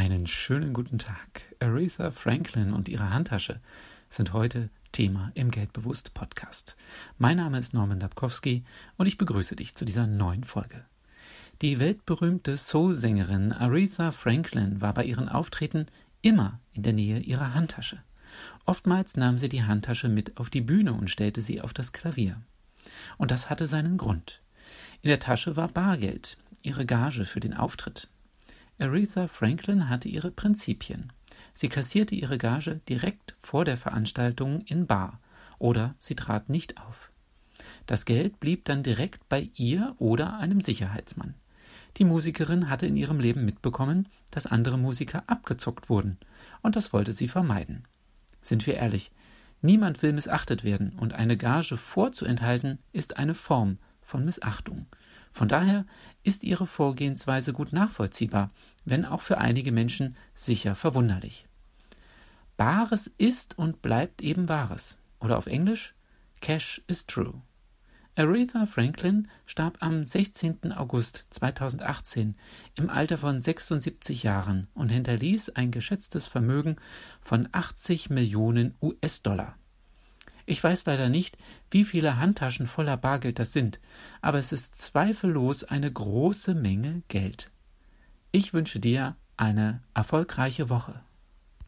Einen schönen guten Tag. Aretha Franklin und ihre Handtasche sind heute Thema im Geldbewusst Podcast. Mein Name ist Norman Dabkowski und ich begrüße dich zu dieser neuen Folge. Die weltberühmte Soul-Sängerin Aretha Franklin war bei ihren Auftritten immer in der Nähe ihrer Handtasche. Oftmals nahm sie die Handtasche mit auf die Bühne und stellte sie auf das Klavier. Und das hatte seinen Grund. In der Tasche war Bargeld, ihre Gage für den Auftritt. Aretha Franklin hatte ihre Prinzipien. Sie kassierte ihre Gage direkt vor der Veranstaltung in Bar oder sie trat nicht auf. Das Geld blieb dann direkt bei ihr oder einem Sicherheitsmann. Die Musikerin hatte in ihrem Leben mitbekommen, dass andere Musiker abgezockt wurden, und das wollte sie vermeiden. Sind wir ehrlich, niemand will missachtet werden, und eine Gage vorzuenthalten ist eine Form von Missachtung. Von daher ist ihre Vorgehensweise gut nachvollziehbar, wenn auch für einige Menschen sicher verwunderlich. Bares ist und bleibt eben Wahres. Oder auf Englisch Cash is true. Aretha Franklin starb am 16. August 2018 im Alter von 76 Jahren und hinterließ ein geschätztes Vermögen von 80 Millionen US-Dollar. Ich weiß leider nicht, wie viele Handtaschen voller Bargeld das sind, aber es ist zweifellos eine große Menge Geld. Ich wünsche dir eine erfolgreiche Woche.